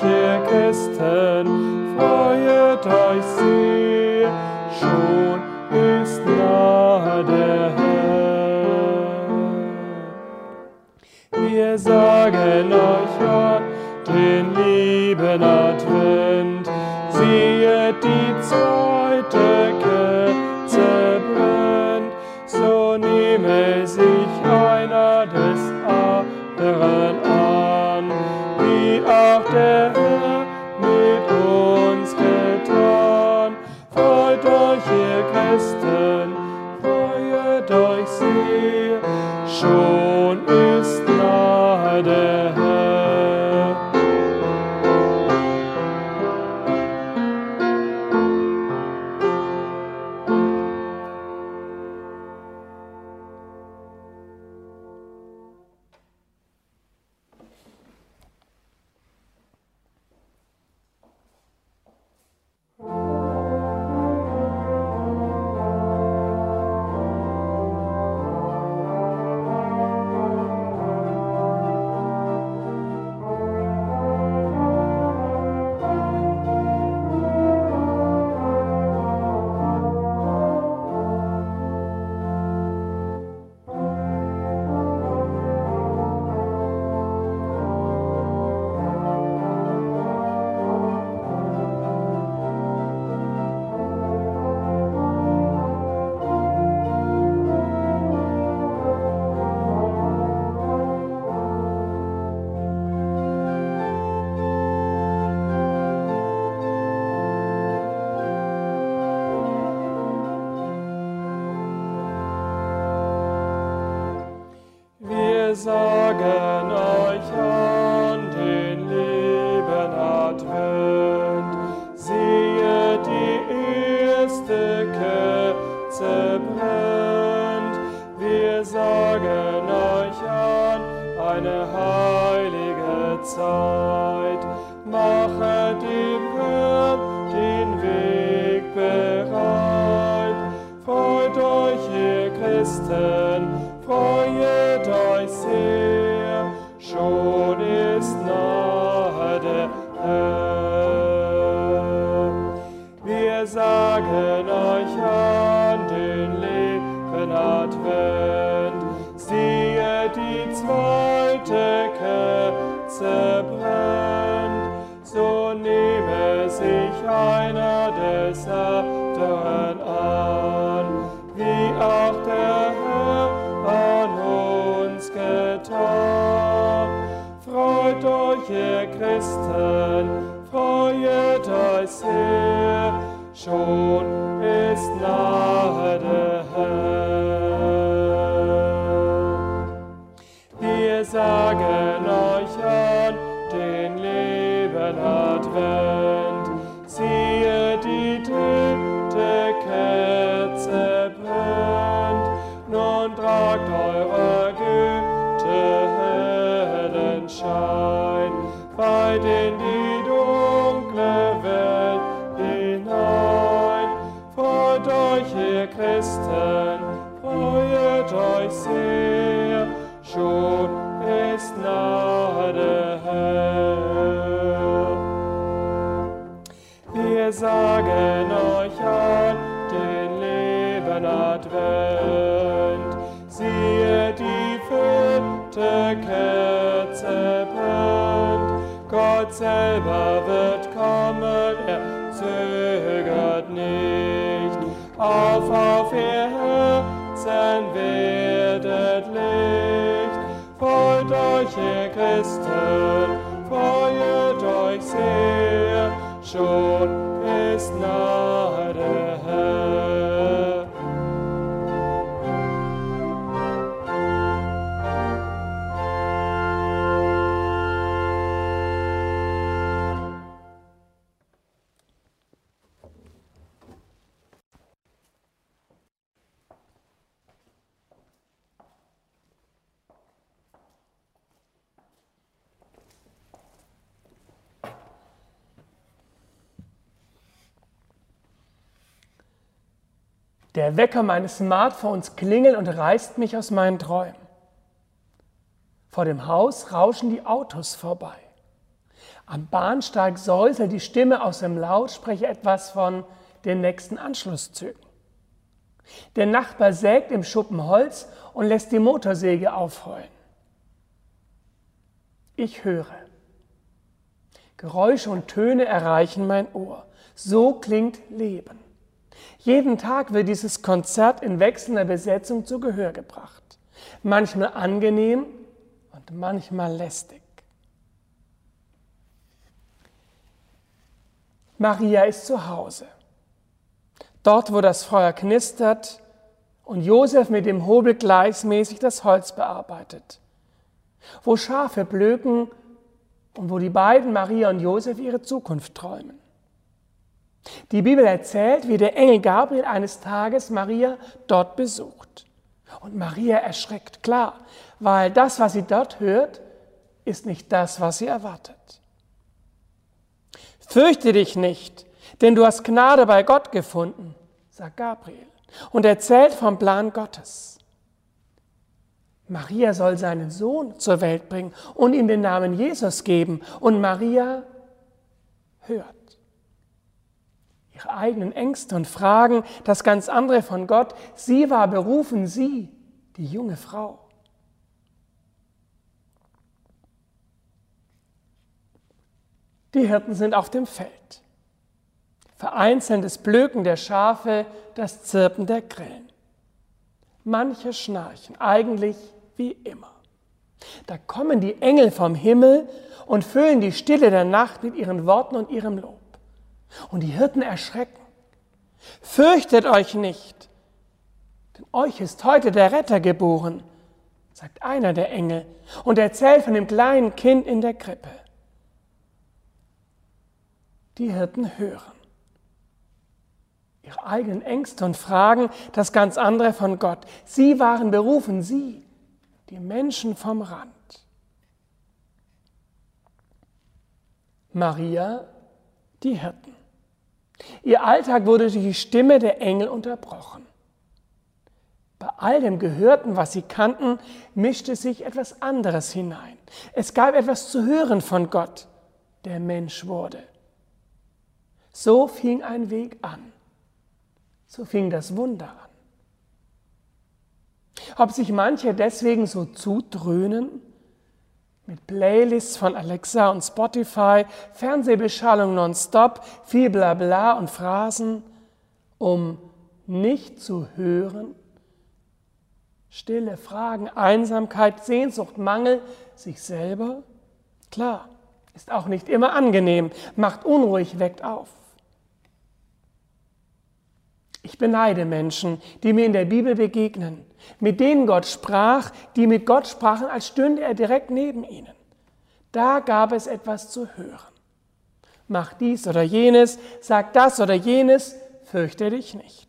herrliche Christen, freuet euch sie, schon ist nahe der Herr. die zweite Kerze brennt, so nehme sich einer des anderen an, wie auch der Herr an uns getan. Freut euch, ihr Christen, freut euch sehr, schon Herze. Gott selber wird kommen, er zögert nicht. Auf, auf ihr Herzen werdet Licht. Freut euch, ihr Christen, freut euch sehr, schon ist nahe. Der Wecker meines Smartphones klingelt und reißt mich aus meinen Träumen. Vor dem Haus rauschen die Autos vorbei. Am Bahnsteig säuselt die Stimme aus dem Lautsprecher etwas von den nächsten Anschlusszügen. Der Nachbar sägt im Schuppen Holz und lässt die Motorsäge aufheulen. Ich höre. Geräusche und Töne erreichen mein Ohr. So klingt Leben. Jeden Tag wird dieses Konzert in wechselnder Besetzung zu Gehör gebracht. Manchmal angenehm und manchmal lästig. Maria ist zu Hause. Dort, wo das Feuer knistert und Josef mit dem Hobel gleichmäßig das Holz bearbeitet. Wo Schafe blöken und wo die beiden, Maria und Josef, ihre Zukunft träumen. Die Bibel erzählt, wie der Engel Gabriel eines Tages Maria dort besucht. Und Maria erschreckt, klar, weil das, was sie dort hört, ist nicht das, was sie erwartet. Fürchte dich nicht, denn du hast Gnade bei Gott gefunden, sagt Gabriel und erzählt vom Plan Gottes. Maria soll seinen Sohn zur Welt bringen und ihm den Namen Jesus geben. Und Maria hört. Ihre eigenen Ängste und Fragen, das ganz andere von Gott. Sie war berufen, sie, die junge Frau. Die Hirten sind auf dem Feld. Vereinzeltes Blöken der Schafe, das Zirpen der Grillen. Manche schnarchen, eigentlich wie immer. Da kommen die Engel vom Himmel und füllen die Stille der Nacht mit ihren Worten und ihrem Lob. Und die Hirten erschrecken. Fürchtet euch nicht, denn euch ist heute der Retter geboren, sagt einer der Engel und erzählt von dem kleinen Kind in der Krippe. Die Hirten hören ihre eigenen Ängste und Fragen das ganz andere von Gott. Sie waren berufen, sie, die Menschen vom Rand. Maria, die Hirten. Ihr Alltag wurde durch die Stimme der Engel unterbrochen. Bei all dem Gehörten, was sie kannten, mischte sich etwas anderes hinein. Es gab etwas zu hören von Gott, der Mensch wurde. So fing ein Weg an. So fing das Wunder an. Ob sich manche deswegen so zudröhnen, mit Playlists von Alexa und Spotify, Fernsehbeschallung nonstop, viel Blabla und Phrasen, um nicht zu hören, stille Fragen, Einsamkeit, Sehnsucht, Mangel, sich selber, klar, ist auch nicht immer angenehm, macht unruhig, weckt auf. Ich beneide Menschen, die mir in der Bibel begegnen, mit denen Gott sprach, die mit Gott sprachen, als stünde er direkt neben ihnen. Da gab es etwas zu hören. Mach dies oder jenes, sag das oder jenes, fürchte dich nicht.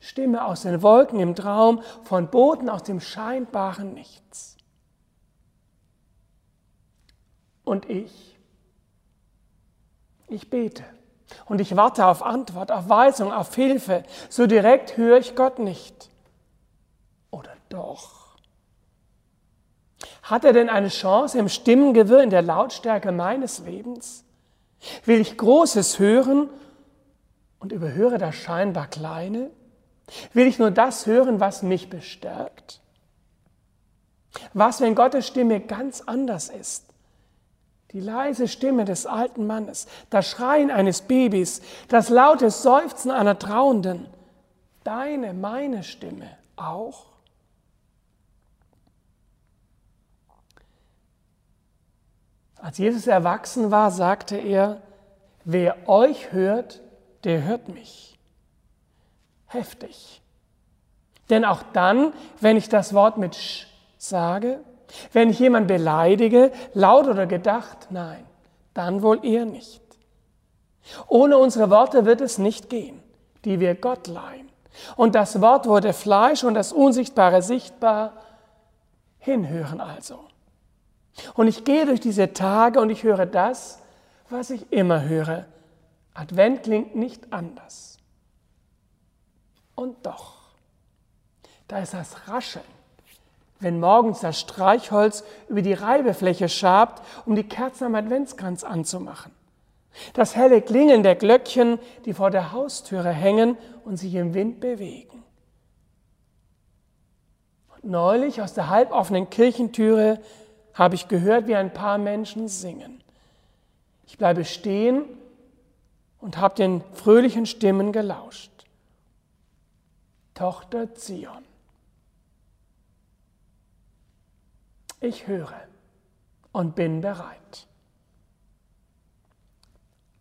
Stimme aus den Wolken im Traum, von Boten aus dem scheinbaren Nichts. Und ich, ich bete. Und ich warte auf Antwort, auf Weisung, auf Hilfe. So direkt höre ich Gott nicht. Doch? Hat er denn eine Chance im Stimmengewirr in der Lautstärke meines Lebens? Will ich Großes hören und überhöre das scheinbar Kleine? Will ich nur das hören, was mich bestärkt? Was, wenn Gottes Stimme ganz anders ist? Die leise Stimme des alten Mannes, das Schreien eines Babys, das laute Seufzen einer Trauenden, deine, meine Stimme auch. Als Jesus erwachsen war, sagte er, wer euch hört, der hört mich. Heftig. Denn auch dann, wenn ich das Wort mit Sch sage, wenn ich jemanden beleidige, laut oder gedacht, nein, dann wohl eher nicht. Ohne unsere Worte wird es nicht gehen, die wir Gott leihen. Und das Wort wurde Fleisch und das Unsichtbare sichtbar. Hinhören also. Und ich gehe durch diese Tage und ich höre das, was ich immer höre. Advent klingt nicht anders. Und doch. Da ist das Rascheln, wenn morgens das Streichholz über die Reibefläche schabt, um die Kerzen am Adventskranz anzumachen. Das helle Klingeln der Glöckchen, die vor der Haustüre hängen und sich im Wind bewegen. Und neulich aus der halboffenen Kirchentüre habe ich gehört, wie ein paar Menschen singen. Ich bleibe stehen und habe den fröhlichen Stimmen gelauscht. Tochter Zion. Ich höre und bin bereit.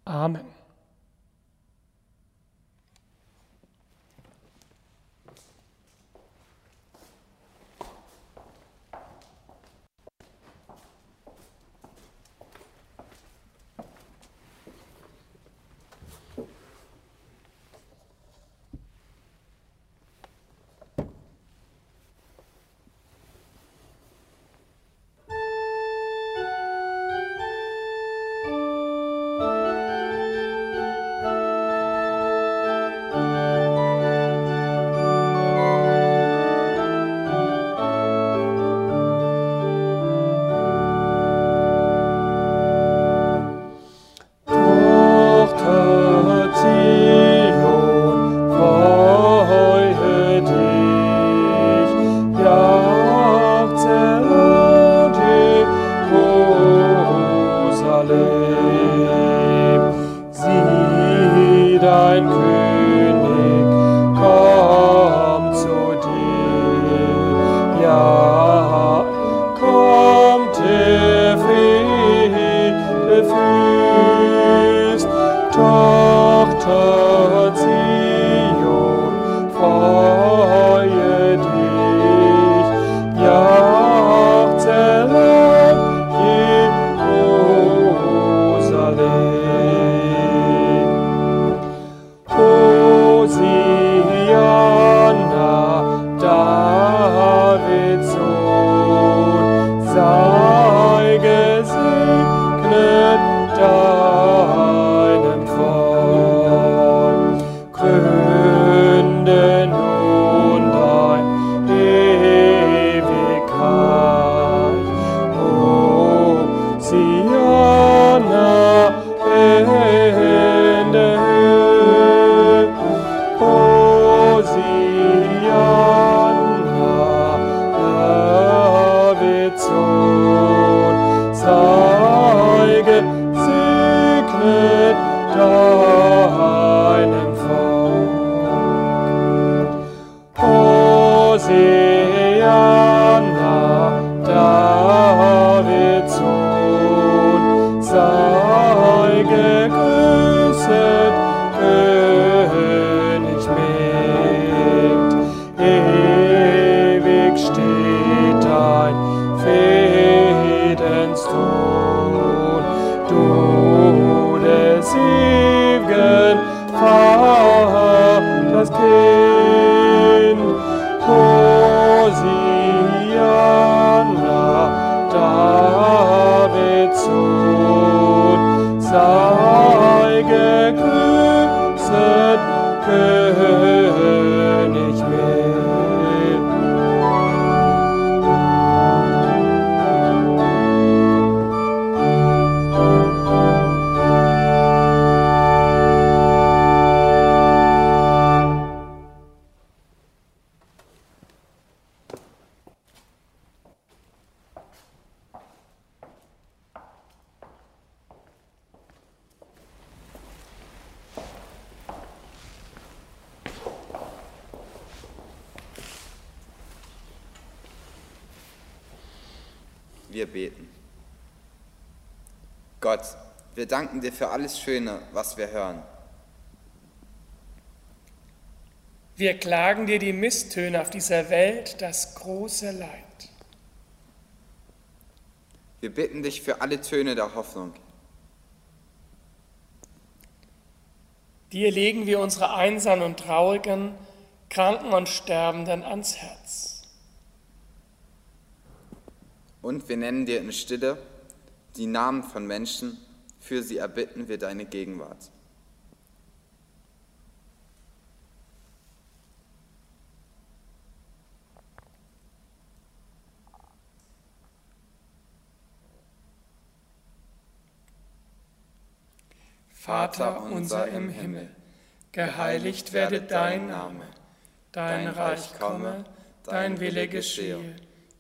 Amen. open. Wir beten. Gott, wir danken dir für alles Schöne, was wir hören. Wir klagen dir die Misstöne auf dieser Welt, das große Leid. Wir bitten dich für alle Töne der Hoffnung. Dir legen wir unsere Einsamen und Traurigen, Kranken und Sterbenden ans Herz. Und wir nennen dir in Stille die Namen von Menschen, für sie erbitten wir deine Gegenwart. Vater unser im Himmel, geheiligt werde dein Name, dein Reich komme, dein Wille geschehe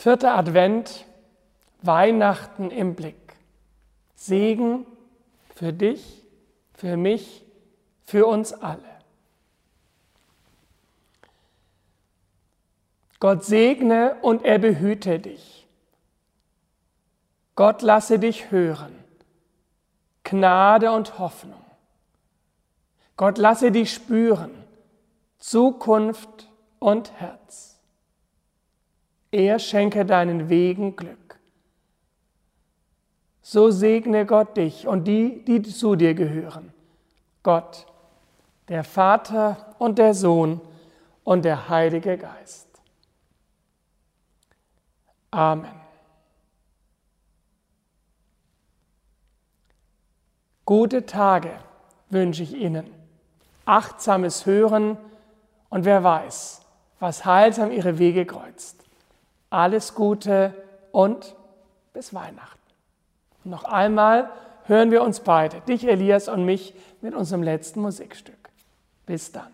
Vierter Advent, Weihnachten im Blick. Segen für dich, für mich, für uns alle. Gott segne und er behüte dich. Gott lasse dich hören. Gnade und Hoffnung. Gott lasse dich spüren. Zukunft und Herz. Er schenke deinen Wegen Glück. So segne Gott dich und die, die zu dir gehören. Gott, der Vater und der Sohn und der Heilige Geist. Amen. Gute Tage wünsche ich Ihnen, achtsames Hören und wer weiß, was heilsam Ihre Wege kreuzt. Alles Gute und bis Weihnachten. Und noch einmal hören wir uns beide, dich Elias und mich, mit unserem letzten Musikstück. Bis dann.